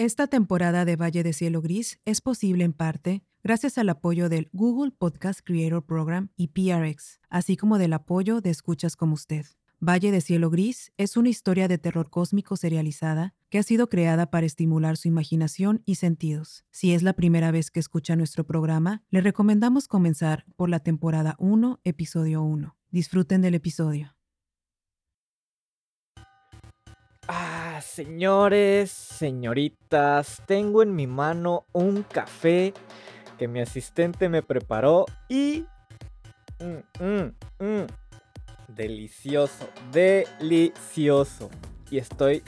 Esta temporada de Valle de Cielo Gris es posible en parte gracias al apoyo del Google Podcast Creator Program y PRX, así como del apoyo de escuchas como usted. Valle de Cielo Gris es una historia de terror cósmico serializada que ha sido creada para estimular su imaginación y sentidos. Si es la primera vez que escucha nuestro programa, le recomendamos comenzar por la temporada 1, episodio 1. Disfruten del episodio. Señores, señoritas, tengo en mi mano un café que mi asistente me preparó y... Mm, mm, mm, delicioso, delicioso. Y estoy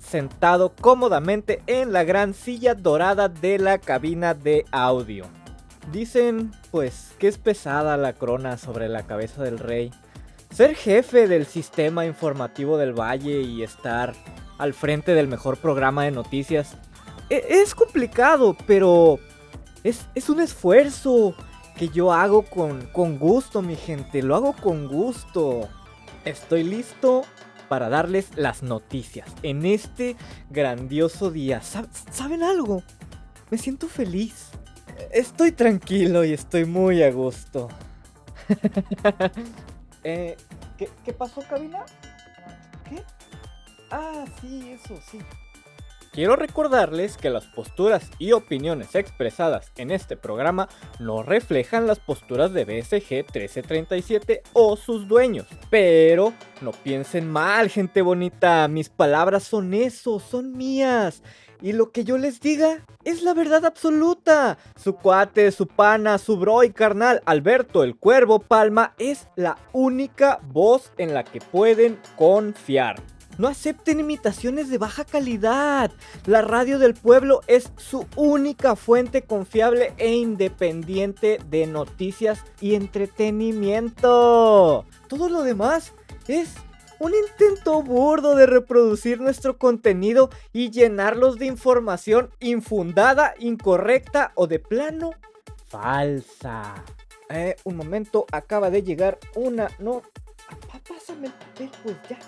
sentado cómodamente en la gran silla dorada de la cabina de audio. Dicen, pues, que es pesada la corona sobre la cabeza del rey. Ser jefe del sistema informativo del valle y estar al frente del mejor programa de noticias e-, es complicado, pero es, es un esfuerzo que yo hago con, con gusto, mi gente. Lo hago con gusto. Estoy listo para darles las noticias en este grandioso día. ¿Saben algo? Me siento feliz. Estoy tranquilo y estoy muy a gusto. eh, ¿qué, ¿Qué pasó, cabina? ¿Qué? Ah, sí, eso, sí. Quiero recordarles que las posturas y opiniones expresadas en este programa no reflejan las posturas de BSG 1337 o sus dueños. Pero no piensen mal, gente bonita, mis palabras son eso, son mías. Y lo que yo les diga es la verdad absoluta. Su cuate, su pana, su bro y carnal, Alberto el Cuervo Palma, es la única voz en la que pueden confiar. No acepten imitaciones de baja calidad. La radio del pueblo es su única fuente confiable e independiente de noticias y entretenimiento. Todo lo demás es un intento burdo de reproducir nuestro contenido y llenarlos de información infundada, incorrecta o de plano falsa. Eh, un momento, acaba de llegar una... No... Pásame el papel, pues ya.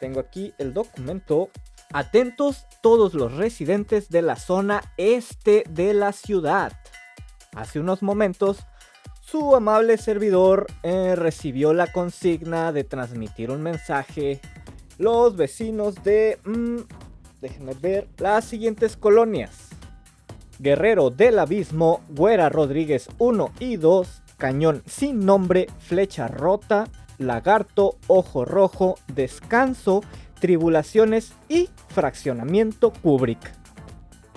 Tengo aquí el documento. Atentos todos los residentes de la zona este de la ciudad. Hace unos momentos, su amable servidor eh, recibió la consigna de transmitir un mensaje. Los vecinos de... Mm, déjenme ver las siguientes colonias. Guerrero del Abismo, Güera Rodríguez 1 y 2, Cañón sin nombre, Flecha Rota, Lagarto, Ojo Rojo, Descanso, Tribulaciones y Fraccionamiento Kubrick.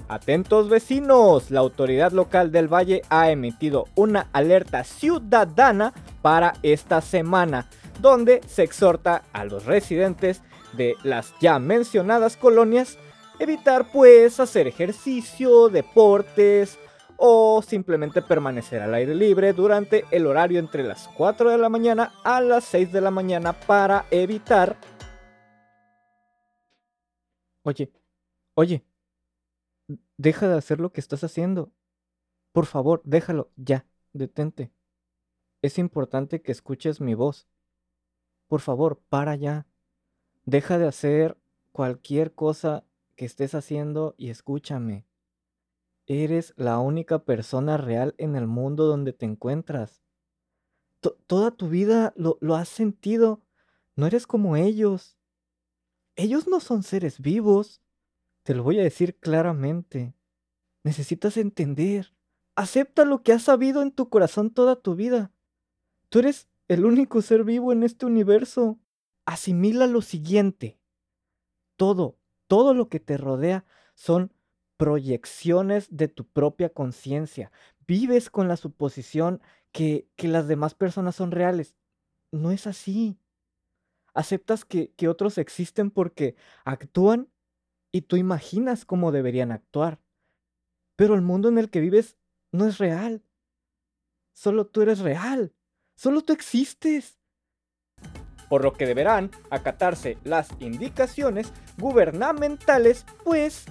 Atentos vecinos, la autoridad local del valle ha emitido una alerta ciudadana para esta semana, donde se exhorta a los residentes de las ya mencionadas colonias evitar pues hacer ejercicio, deportes, o simplemente permanecer al aire libre durante el horario entre las 4 de la mañana a las 6 de la mañana para evitar... Oye, oye, deja de hacer lo que estás haciendo. Por favor, déjalo, ya, detente. Es importante que escuches mi voz. Por favor, para ya. Deja de hacer cualquier cosa que estés haciendo y escúchame. Eres la única persona real en el mundo donde te encuentras. toda tu vida lo, has sentido. No eres como ellos. Ellos no son seres vivos. Te lo voy a decir claramente. Necesitas entender. Acepta lo que has sabido en tu corazón toda tu vida. Tú eres el único ser vivo en este universo. Asimila lo siguiente. Todo, todo lo que te rodea son proyecciones de tu propia conciencia. Vives con la suposición que, que, las demás personas son reales. No es así. Aceptas que, que otros existen porque actúan y tú imaginas cómo deberían actuar. Pero el mundo en el que vives no es real. Solo tú eres real. Solo tú existes. Por lo que deberán acatarse las indicaciones gubernamentales, pues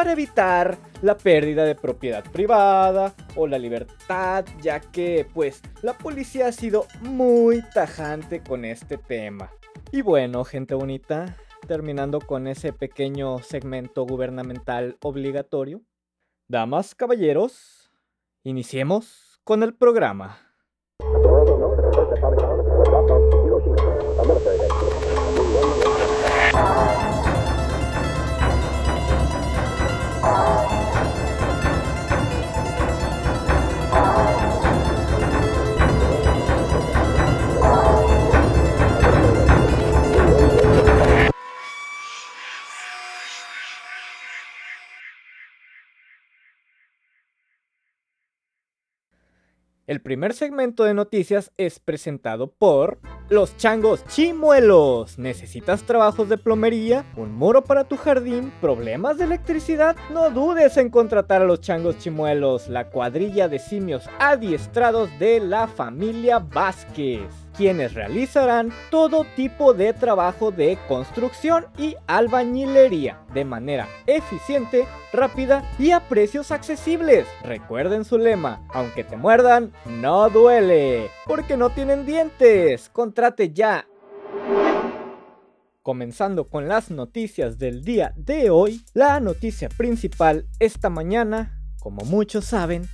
para evitar la pérdida de propiedad privada o la libertad, ya que pues la policía ha sido muy tajante con este tema. Y bueno, gente bonita, terminando con ese pequeño segmento gubernamental obligatorio. Damas, caballeros, iniciemos con el programa. El primer segmento de noticias es presentado por Los Changos Chimuelos. ¿Necesitas trabajos de plomería? ¿Un muro para tu jardín? ¿Problemas de electricidad? No dudes en contratar a los Changos Chimuelos, la cuadrilla de simios adiestrados de la familia Vázquez quienes realizarán todo tipo de trabajo de construcción y albañilería de manera eficiente, rápida y a precios accesibles. Recuerden su lema, aunque te muerdan, no duele, porque no tienen dientes. Contrate ya. Comenzando con las noticias del día de hoy, la noticia principal esta mañana, como muchos saben,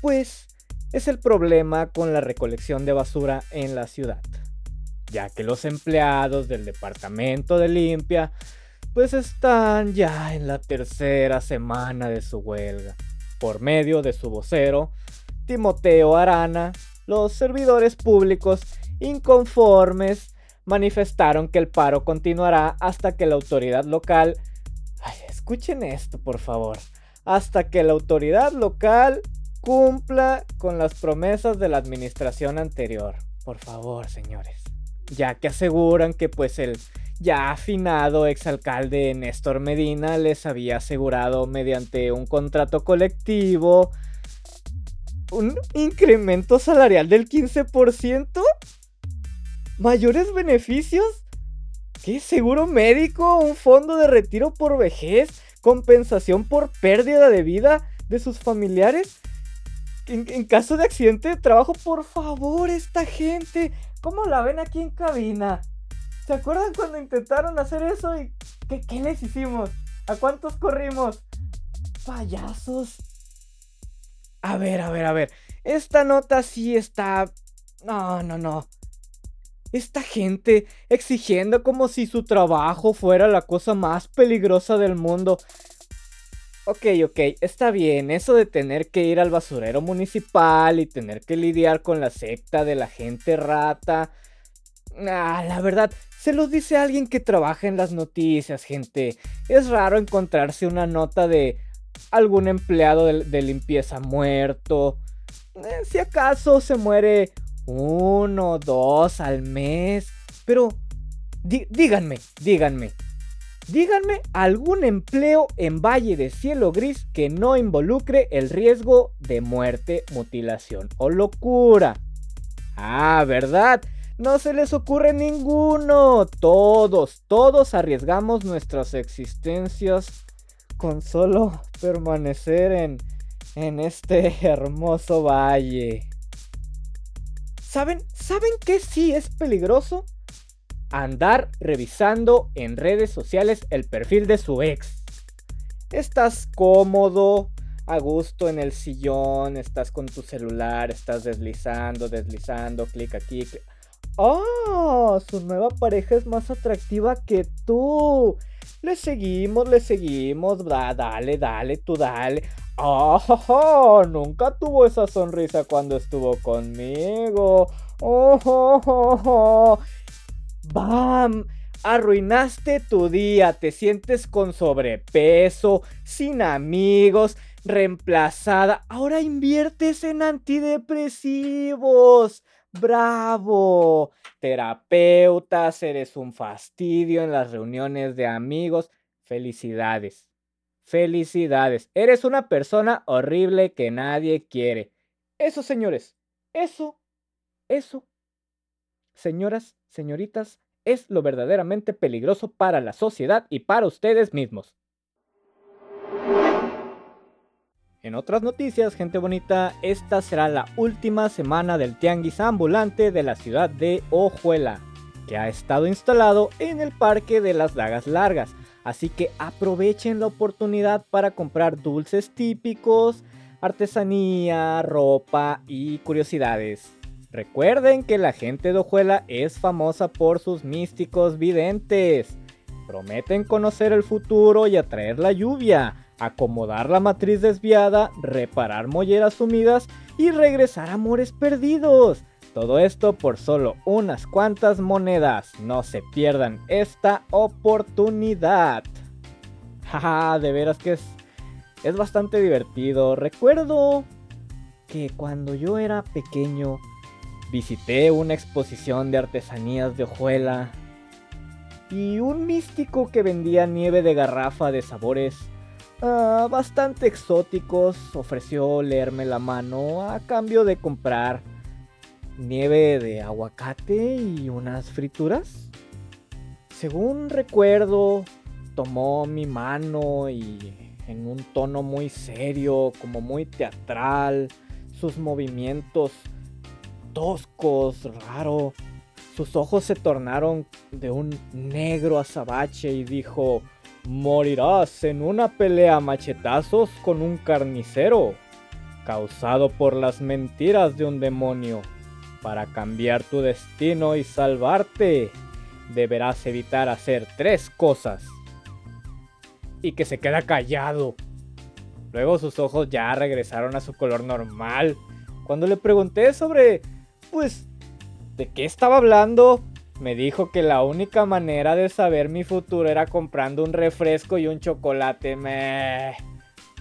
pues es el problema con la recolección de basura en la ciudad, ya que los empleados del departamento de limpia pues están ya en la tercera semana de su huelga. Por medio de su vocero, Timoteo Arana, los servidores públicos inconformes manifestaron que el paro continuará hasta que la autoridad local... Ay, escuchen esto, por favor. Hasta que la autoridad local cumpla con las promesas de la administración anterior. Por favor, señores. Ya que aseguran que pues el ya afinado exalcalde Néstor Medina les había asegurado mediante un contrato colectivo un incremento salarial del 15%? ¿Mayores beneficios? ¿Qué? ¿Seguro médico? ¿Un fondo de retiro por vejez? ¿Compensación por pérdida de vida de sus familiares? En, caso de accidente de trabajo, por favor, esta gente, ¿cómo la ven aquí en cabina? ¿Se acuerdan cuando intentaron hacer eso y qué, qué les hicimos? ¿A cuántos corrimos? Payasos. A ver, a ver, a ver. Esta nota sí está... No, no, no. Esta gente exigiendo como si su trabajo fuera la cosa más peligrosa del mundo. Ok, ok, está bien, eso de tener que ir al basurero municipal y tener que lidiar con la secta de la gente rata. Ah, la verdad, se los dice alguien que trabaja en las noticias, gente. Es raro encontrarse una nota de algún empleado de, limpieza muerto. Eh, si acaso se muere uno o dos al mes. Pero, díganme, díganme, Díganme algún empleo en Valle de Cielo Gris que no involucre el riesgo de muerte, mutilación o locura. Ah, ¿verdad? No se les ocurre ninguno. Todos, todos arriesgamos nuestras existencias con solo permanecer en, en este hermoso valle. ¿Saben? ¿Saben qué sí es peligroso? Andar revisando en redes sociales el perfil de su ex. Estás cómodo, a gusto en el sillón, estás con tu celular, estás deslizando, deslizando, clic aquí. ¡Oh! Su nueva pareja es más atractiva que tú. Le seguimos, le seguimos. dale, dale, tú dale. ¡Oh! Nunca tuvo esa sonrisa cuando estuvo conmigo. ¡Oh! oh, oh, oh. ¡Bam! Arruinaste tu día, te sientes con sobrepeso, sin amigos, reemplazada. Ahora inviertes en antidepresivos. ¡Bravo! Terapeutas, eres un fastidio en las reuniones de amigos. Felicidades. Felicidades. Eres una persona horrible que nadie quiere. Eso, señores. Eso. Eso. Señoras, señoritas, es lo verdaderamente peligroso para la sociedad y para ustedes mismos. En otras noticias, gente bonita, esta será la última semana del tianguis ambulante de la ciudad de Ojuela. que ha estado instalado en el Parque de las Dagas Largas. Así que aprovechen la oportunidad para comprar dulces típicos, artesanía, ropa y curiosidades. Recuerden que la gente de Ojuela es famosa por sus místicos videntes. Prometen conocer el futuro y atraer la lluvia, acomodar la matriz desviada, reparar molleras sumidas y regresar amores perdidos. Todo esto por solo unas cuantas monedas. No se pierdan esta oportunidad. Jaja, de veras que es, es bastante divertido. Recuerdo que cuando yo era pequeño visité una exposición de artesanías de hojuela y un místico que vendía nieve de garrafa de sabores ah, bastante exóticos ofreció leerme la mano a cambio de comprar nieve de aguacate y unas frituras. Según recuerdo, tomó mi mano y en un tono muy serio, como muy teatral, sus movimientos toscos, raro. Sus ojos se tornaron de un negro azabache y dijo, morirás en una pelea a machetazos con un carnicero, causado por las mentiras de un demonio. Para cambiar tu destino y salvarte, deberás evitar hacer tres cosas. Y que se queda callado. Luego sus ojos ya regresaron a su color normal. Cuando le pregunté sobre, pues, ¿de qué estaba hablando? Me dijo que la única manera de saber mi futuro era comprando un refresco y un chocolate. Me...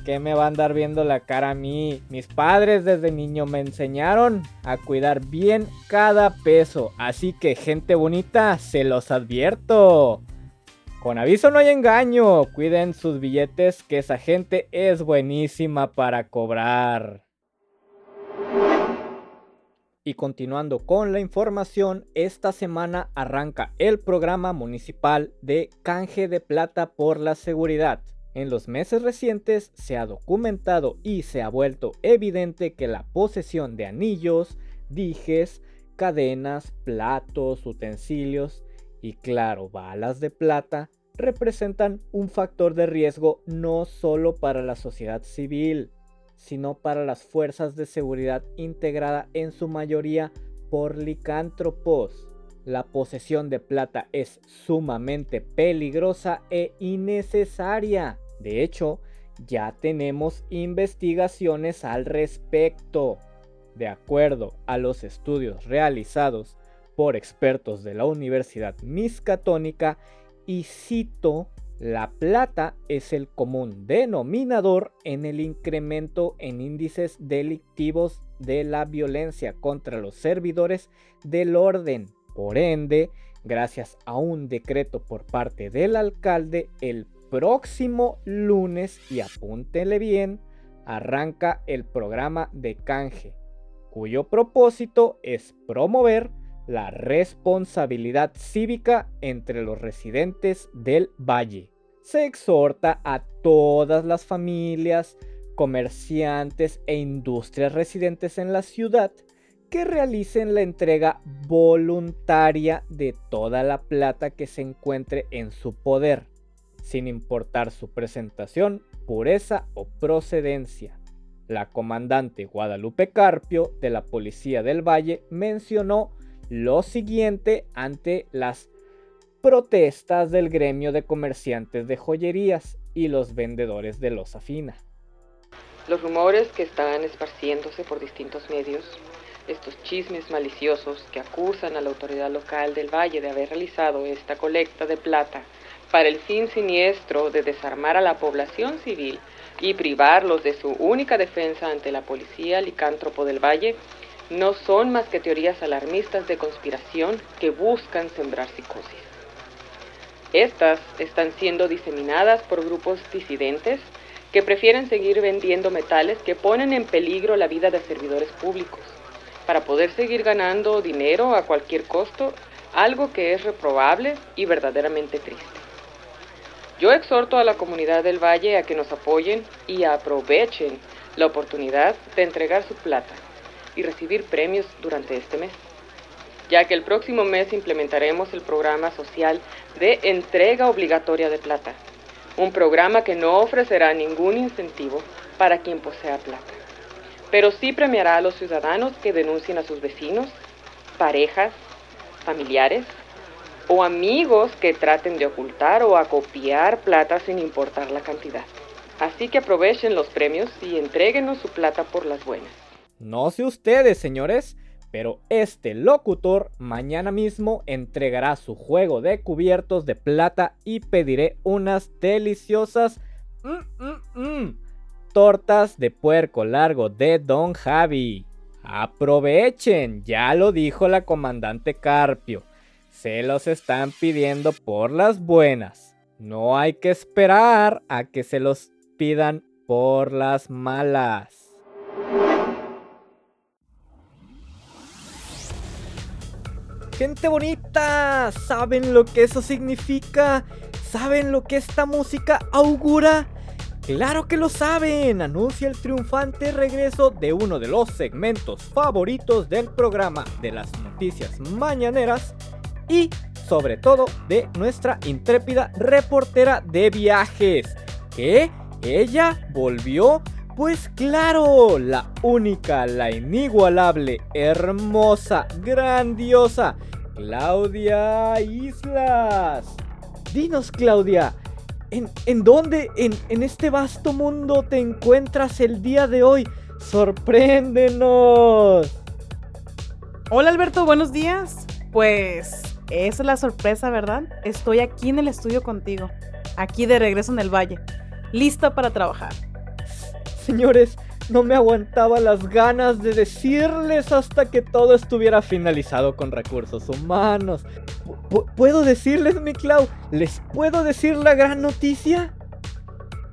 ¿Qué me va a andar viendo la cara a mí? Mis padres desde niño me enseñaron a cuidar bien cada peso. Así que gente bonita, se los advierto. Con aviso no hay engaño. Cuiden sus billetes que esa gente es buenísima para cobrar. Y continuando con la información, esta semana arranca el programa municipal de canje de plata por la seguridad. En los meses recientes se ha documentado y se ha vuelto evidente que la posesión de anillos, dijes, cadenas, platos, utensilios y claro, balas de plata representan un factor de riesgo no solo para la sociedad civil, sino para las fuerzas de seguridad integrada en su mayoría por licántropos. La posesión de plata es sumamente peligrosa e innecesaria. De hecho, ya tenemos investigaciones al respecto. De acuerdo a los estudios realizados por expertos de la Universidad Miscatónica, y cito, la plata es el común denominador en el incremento en índices delictivos de la violencia contra los servidores del orden. Por ende, gracias a un decreto por parte del alcalde, el próximo lunes, y apúntele bien, arranca el programa de canje, cuyo propósito es promover la responsabilidad cívica entre los residentes del valle se exhorta a todas las familias, comerciantes e industrias residentes en la ciudad que realicen la entrega voluntaria de toda la plata que se encuentre en su poder, sin importar su presentación, pureza o procedencia. La comandante Guadalupe Carpio de la Policía del Valle mencionó lo siguiente ante las protestas del gremio de comerciantes de joyerías y los vendedores de losa fina. Los rumores que están esparciéndose por distintos medios, estos chismes maliciosos que acusan a la autoridad local del Valle de haber realizado esta colecta de plata para el fin siniestro de desarmar a la población civil y privarlos de su única defensa ante la policía licántropo del Valle, no son más que teorías alarmistas de conspiración que buscan sembrar psicosis. Estas están siendo diseminadas por grupos disidentes que prefieren seguir vendiendo metales que ponen en peligro la vida de servidores públicos para poder seguir ganando dinero a cualquier costo, algo que es reprobable y verdaderamente triste. Yo exhorto a la comunidad del Valle a que nos apoyen y aprovechen la oportunidad de entregar su plata y recibir premios durante este mes. ya que el próximo mes implementaremos el programa social de entrega obligatoria de plata, un programa que no ofrecerá ningún incentivo para quien posea plata, pero sí premiará a los ciudadanos que denuncien a sus vecinos, parejas, familiares o amigos que traten de ocultar o acopiar plata sin importar la cantidad. Así que aprovechen los premios y entréguenos su plata por las buenas. No sé ustedes, señores, pero este locutor mañana mismo entregará su juego de cubiertos de plata y pediré unas deliciosas mm, mm, mm, tortas de puerco largo de Don Javi. Aprovechen, ya lo dijo la comandante Carpio. Se los están pidiendo por las buenas. No hay que esperar a que se los pidan por las malas. Gente bonita, ¿saben lo que eso significa? ¿Saben lo que esta música augura? Claro que lo saben, anuncia el triunfante regreso de uno de los segmentos favoritos del programa de las noticias mañaneras y sobre todo de nuestra intrépida reportera de viajes, que ella volvió, pues claro, la única, la inigualable, hermosa, grandiosa, Claudia Islas. Dinos, Claudia, ¿En, dónde en, en, este vasto mundo te encuentras el día de hoy? ¡Sorpréndenos! Hola Alberto, buenos días. Pues esa es la sorpresa, ¿verdad? Estoy aquí en el estudio contigo, aquí de regreso en el valle, lista para trabajar. Señores, no me aguantaba las ganas de decirles hasta que todo estuviera finalizado con recursos humanos. ¿Puedo decirles, mi Clau? ¿Les puedo decir la gran noticia?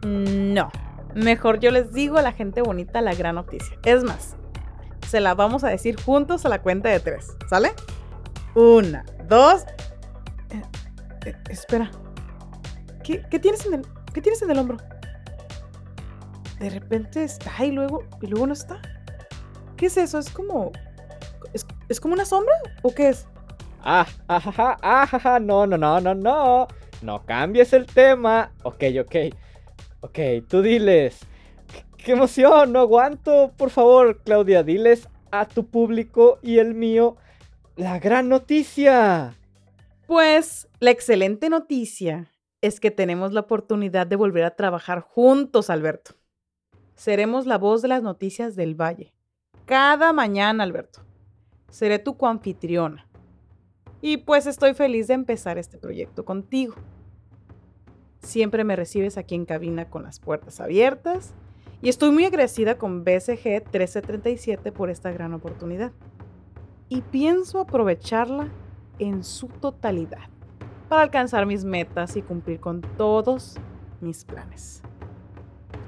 No. Mejor yo les digo a la gente bonita la gran noticia. Es más, se la vamos a decir juntos a la cuenta de tres. ¿Sale? Una, dos. Eh, eh, espera. ¿Qué, tienes en el, ¿Qué tienes en el hombro? De repente está y luego, y luego no está. ¿Qué es eso? ¿Es como. ¿Es, como una sombra? ¿O qué es? Ah, ajaja, ajaja, no, no, no, no, no. No cambies el tema. Ok, ok. Ok, tú diles. qué emoción! No aguanto. Por favor, Claudia, diles a tu público y el mío la gran noticia. Pues la excelente noticia es que tenemos la oportunidad de volver a trabajar juntos, Alberto. Seremos la voz de las noticias del Valle. Cada mañana, Alberto. Seré tu coanfitriona. Y pues estoy feliz de empezar este proyecto contigo. Siempre me recibes aquí en cabina con las puertas abiertas y estoy muy agradecida con BCG 1337 por esta gran oportunidad. Y pienso aprovecharla en su totalidad para alcanzar mis metas y cumplir con todos mis planes.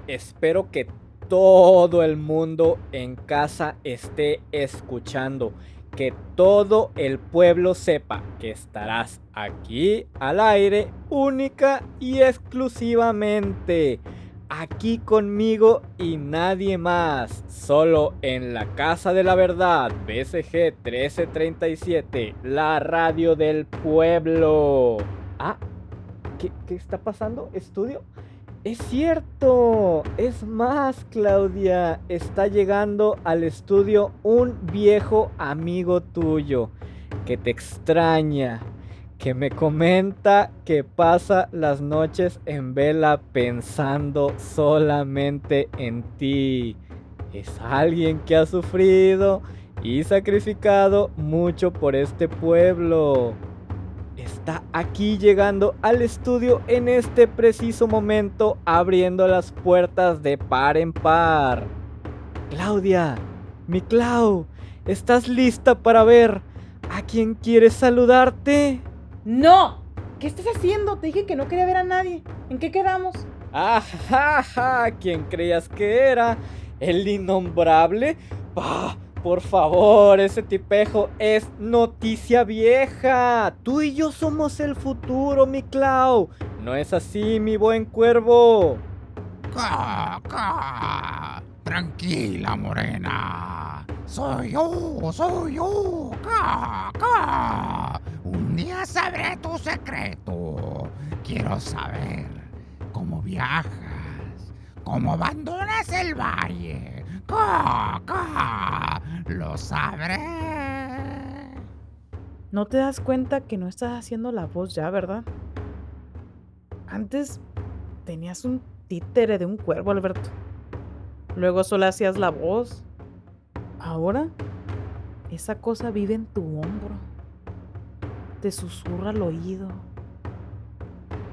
Espero que todo el mundo en casa esté escuchando. Que todo el pueblo sepa que estarás aquí al aire única y exclusivamente. Aquí conmigo y nadie más. Solo en la Casa de la Verdad, BCG 1337, la radio del pueblo. Ah, ¿qué, qué está pasando? ¿Estudio? Es cierto, es más, Claudia, está llegando al estudio un viejo amigo tuyo que te extraña, que me comenta que pasa las noches en vela pensando solamente en ti. Es alguien que ha sufrido y sacrificado mucho por este pueblo está aquí llegando al estudio en este preciso momento, abriendo las puertas de par en par. Claudia, mi Clau, ¿estás lista para ver a quién quieres saludarte? No, ¿qué estás haciendo? Te dije que no quería ver a nadie. ¿En qué quedamos? ¡Ajaja! ¿Quién creías que era? ¿El innombrable? ¡Bah! Por favor, ese tipejo es noticia vieja. Tú y yo somos el futuro, mi Clau. No es así, mi buen cuervo. Tranquila, morena. Soy yo, soy yo. ¡Ca, ca! Un día sabré tu secreto. Quiero saber cómo viajas, cómo abandonas el valle. ¡Ca, ca! Lo sabré. No te das cuenta que no estás haciendo la voz ya, ¿verdad? Antes tenías un títere de un cuervo, Alberto. Luego solo hacías la voz. Ahora, esa cosa vive en tu hombro. Te susurra al oído.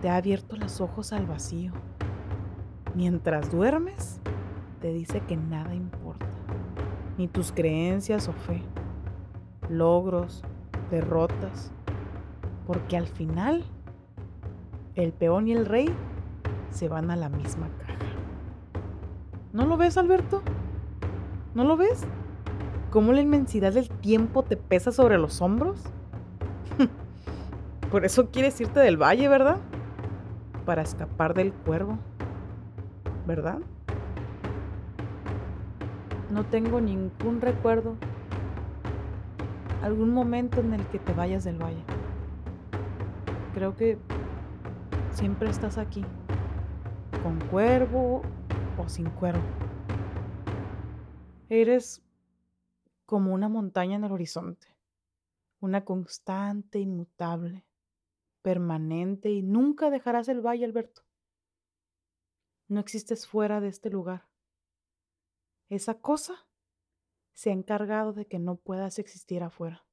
Te ha abierto los ojos al vacío. Mientras duermes, te dice que nada importa. Ni tus creencias o fe. Logros, derrotas. Porque al final, el peón y el rey se van a la misma caja. ¿No lo ves, Alberto? ¿No lo ves? ¿Cómo la inmensidad del tiempo te pesa sobre los hombros? Por eso quieres irte del valle, ¿verdad? Para escapar del cuervo, ¿verdad? No tengo ningún recuerdo, algún momento en el que te vayas del valle. Creo que siempre estás aquí, con cuervo o sin cuervo. Eres como una montaña en el horizonte, una constante, inmutable, permanente y nunca dejarás el valle, Alberto. No existes fuera de este lugar. Esa cosa se ha encargado de que no puedas existir afuera.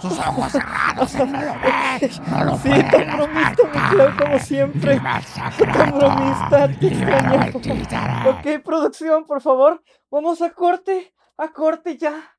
Sus ojos cerrados, no lo ves, no lo Sí, tan bromista, mi. Clau, como siempre. Tan bromista, te extraño. Ok, producción, por favor, vamos a corte, a corte ya.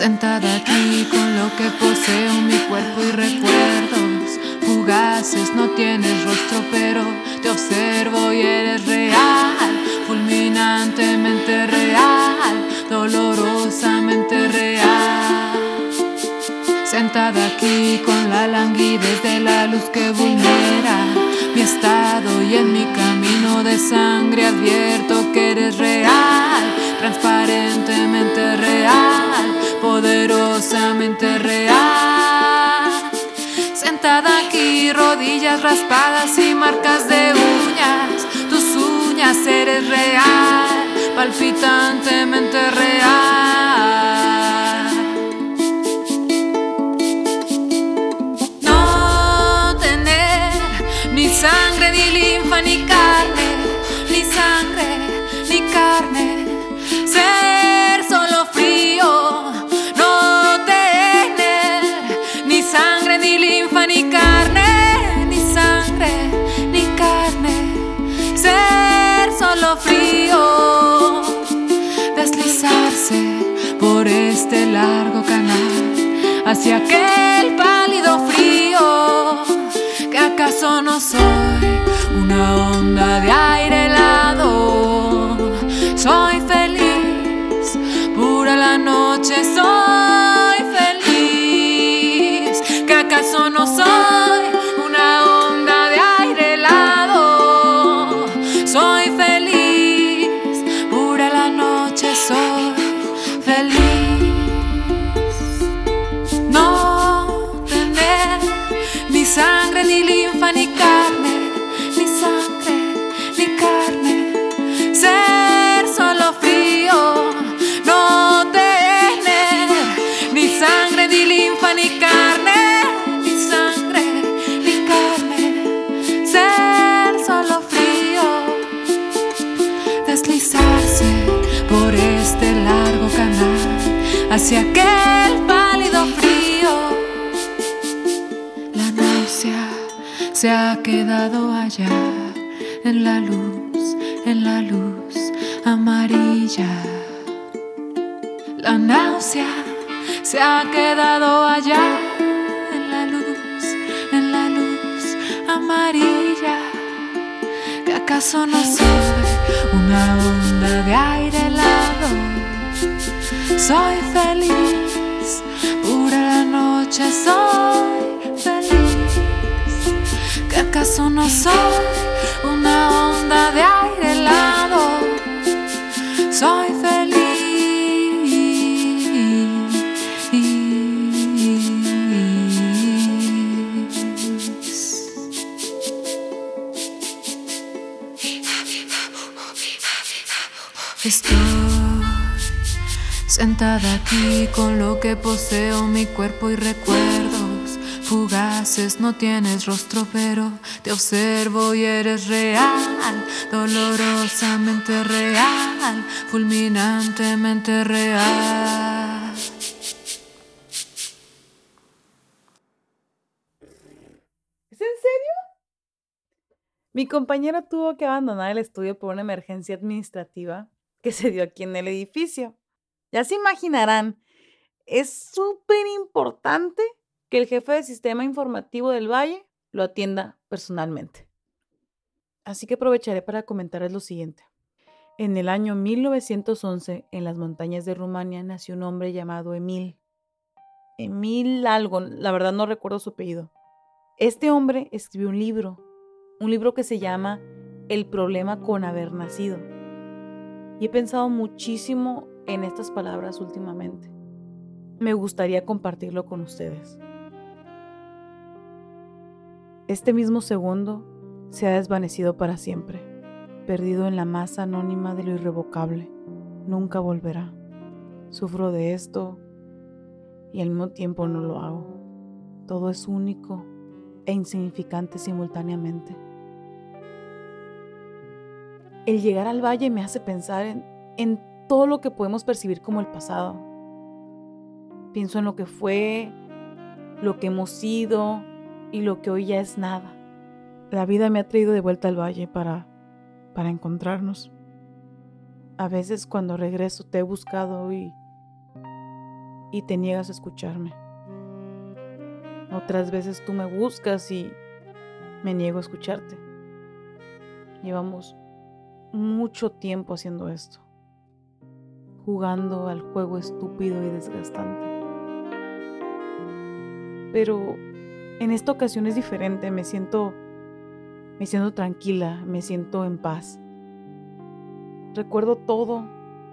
Sentada aquí con lo que poseo mi cuerpo y recuerdos fugaces. No tienes rostro, pero te observo y eres real, fulminantemente real, dolorosamente real. Sentada aquí con la languidez de la luz que vulnera mi estado y en mi camino de sangre advierto que eres real, transparentemente real, poderosamente real. Sentada aquí, rodillas raspadas y marcas de uñas, tus uñas eres real, palpitantemente real. No soy una onda de aire helado. Soy feliz pura la noche soy se ha quedado allá en la luz, en la luz amarilla. La náusea se ha quedado allá en la luz, en la luz amarilla. ¿Que acaso no soy una onda de aire helado? Soy feliz, pura la noche soy feliz. ¿Que acaso no soy una onda de aire helado? Soy feliz. Estoy sentada aquí con lo que poseo, mi cuerpo y recuerdos fugaces. No tienes rostro, pero te observo y eres real, dolorosamente real, fulminantemente real. ¿Es en serio? Mi compañero tuvo que abandonar el estudio por una emergencia administrativa que se dio aquí en el edificio. Ya se imaginarán, es súper importante que el jefe del sistema informativo del Valle lo atienda personalmente. Así que aprovecharé para comentarles lo siguiente. En el año 1911, en las montañas de Rumania, nació un hombre llamado Emil. Emil algo, la verdad no recuerdo su apellido. Este hombre escribió un libro, un libro que se llama El problema con haber nacido. Y he pensado muchísimo en estas palabras últimamente. Me gustaría compartirlo con ustedes. Este mismo segundo se ha desvanecido para siempre, perdido en la masa anónima de lo irrevocable. Nunca volverá. Sufro de esto y al mismo tiempo no lo hago. Todo es único e insignificante simultáneamente. El llegar al valle me hace pensar en, en todo lo que podemos percibir como el pasado. Pienso en lo que fue, lo que hemos sido y lo que hoy ya es nada. La vida me ha traído de vuelta al valle para, para encontrarnos. A veces cuando regreso te he buscado y, y te niegas a escucharme. Otras veces tú me buscas y me niego a escucharte. Llevamos mucho tiempo haciendo esto, jugando al juego estúpido y desgastante. Pero en esta ocasión es diferente, me siento me siento tranquila, me siento en paz. Recuerdo todo,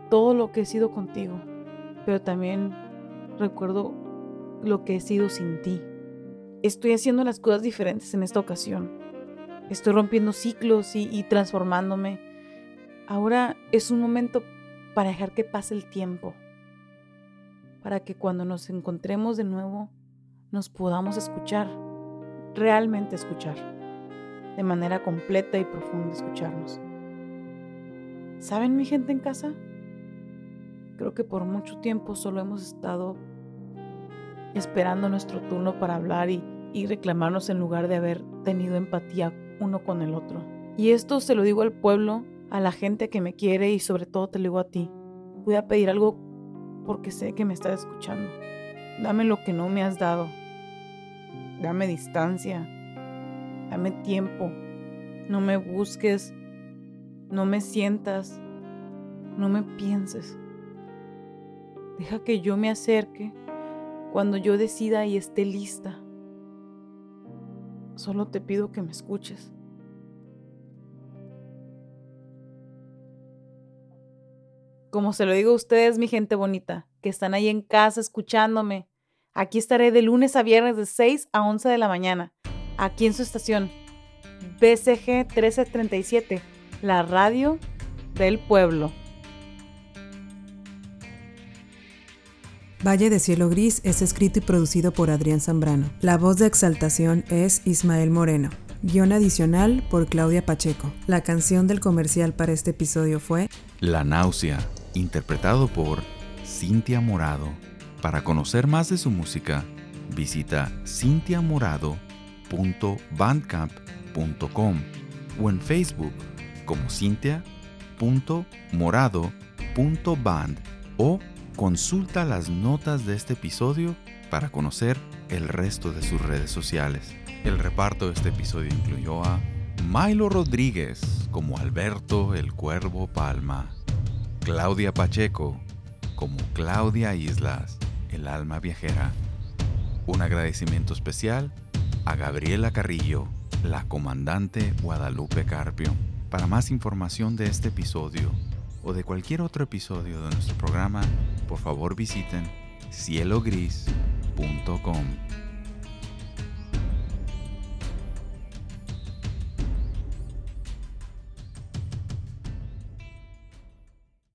todo lo que he sido contigo, pero también recuerdo lo que he sido sin ti. Estoy haciendo las cosas diferentes en esta ocasión. Estoy rompiendo ciclos y, y transformándome. Ahora es un momento para dejar que pase el tiempo, para que cuando nos encontremos de nuevo nos podamos escuchar, realmente escuchar, de manera completa y profunda escucharnos. ¿Saben mi gente en casa? Creo que por mucho tiempo solo hemos estado esperando nuestro turno para hablar y, reclamarnos en lugar de haber tenido empatía uno con el otro. Y esto se lo digo al pueblo, a la gente que me quiere y sobre todo te lo digo a ti. Voy a pedir algo porque sé que me estás escuchando. Dame lo que no me has dado. Dame distancia. Dame tiempo. No me busques. No me sientas. No me pienses. Deja que yo me acerque cuando yo decida y esté lista. Solo te pido que me escuches. Como se lo digo a ustedes, mi gente bonita, que están ahí en casa escuchándome. Aquí estaré de lunes a viernes de 6 a 11 de la mañana, aquí en su estación BCG 1337, la radio del pueblo. Valle de Cielo Gris es escrito y producido por Adrián Zambrano. La voz de exaltación es Ismael Moreno. Guión adicional por Claudia Pacheco. La canción del comercial para este episodio fue La náusea, interpretado por Cintia Morado. Para conocer más de su música, visita cintiamorado.bandcamp.com o en Facebook como cintia.morado.band o consulta las notas de este episodio para conocer el resto de sus redes sociales. El reparto de este episodio incluyó a Milo Rodríguez como Alberto el Cuervo Palma, Claudia Pacheco como Claudia Islas, el alma viajera. Un agradecimiento especial a Gabriela Carrillo, la comandante Guadalupe Carpio. Para más información de este episodio o de cualquier otro episodio de nuestro programa, por favor visiten cielogris.com.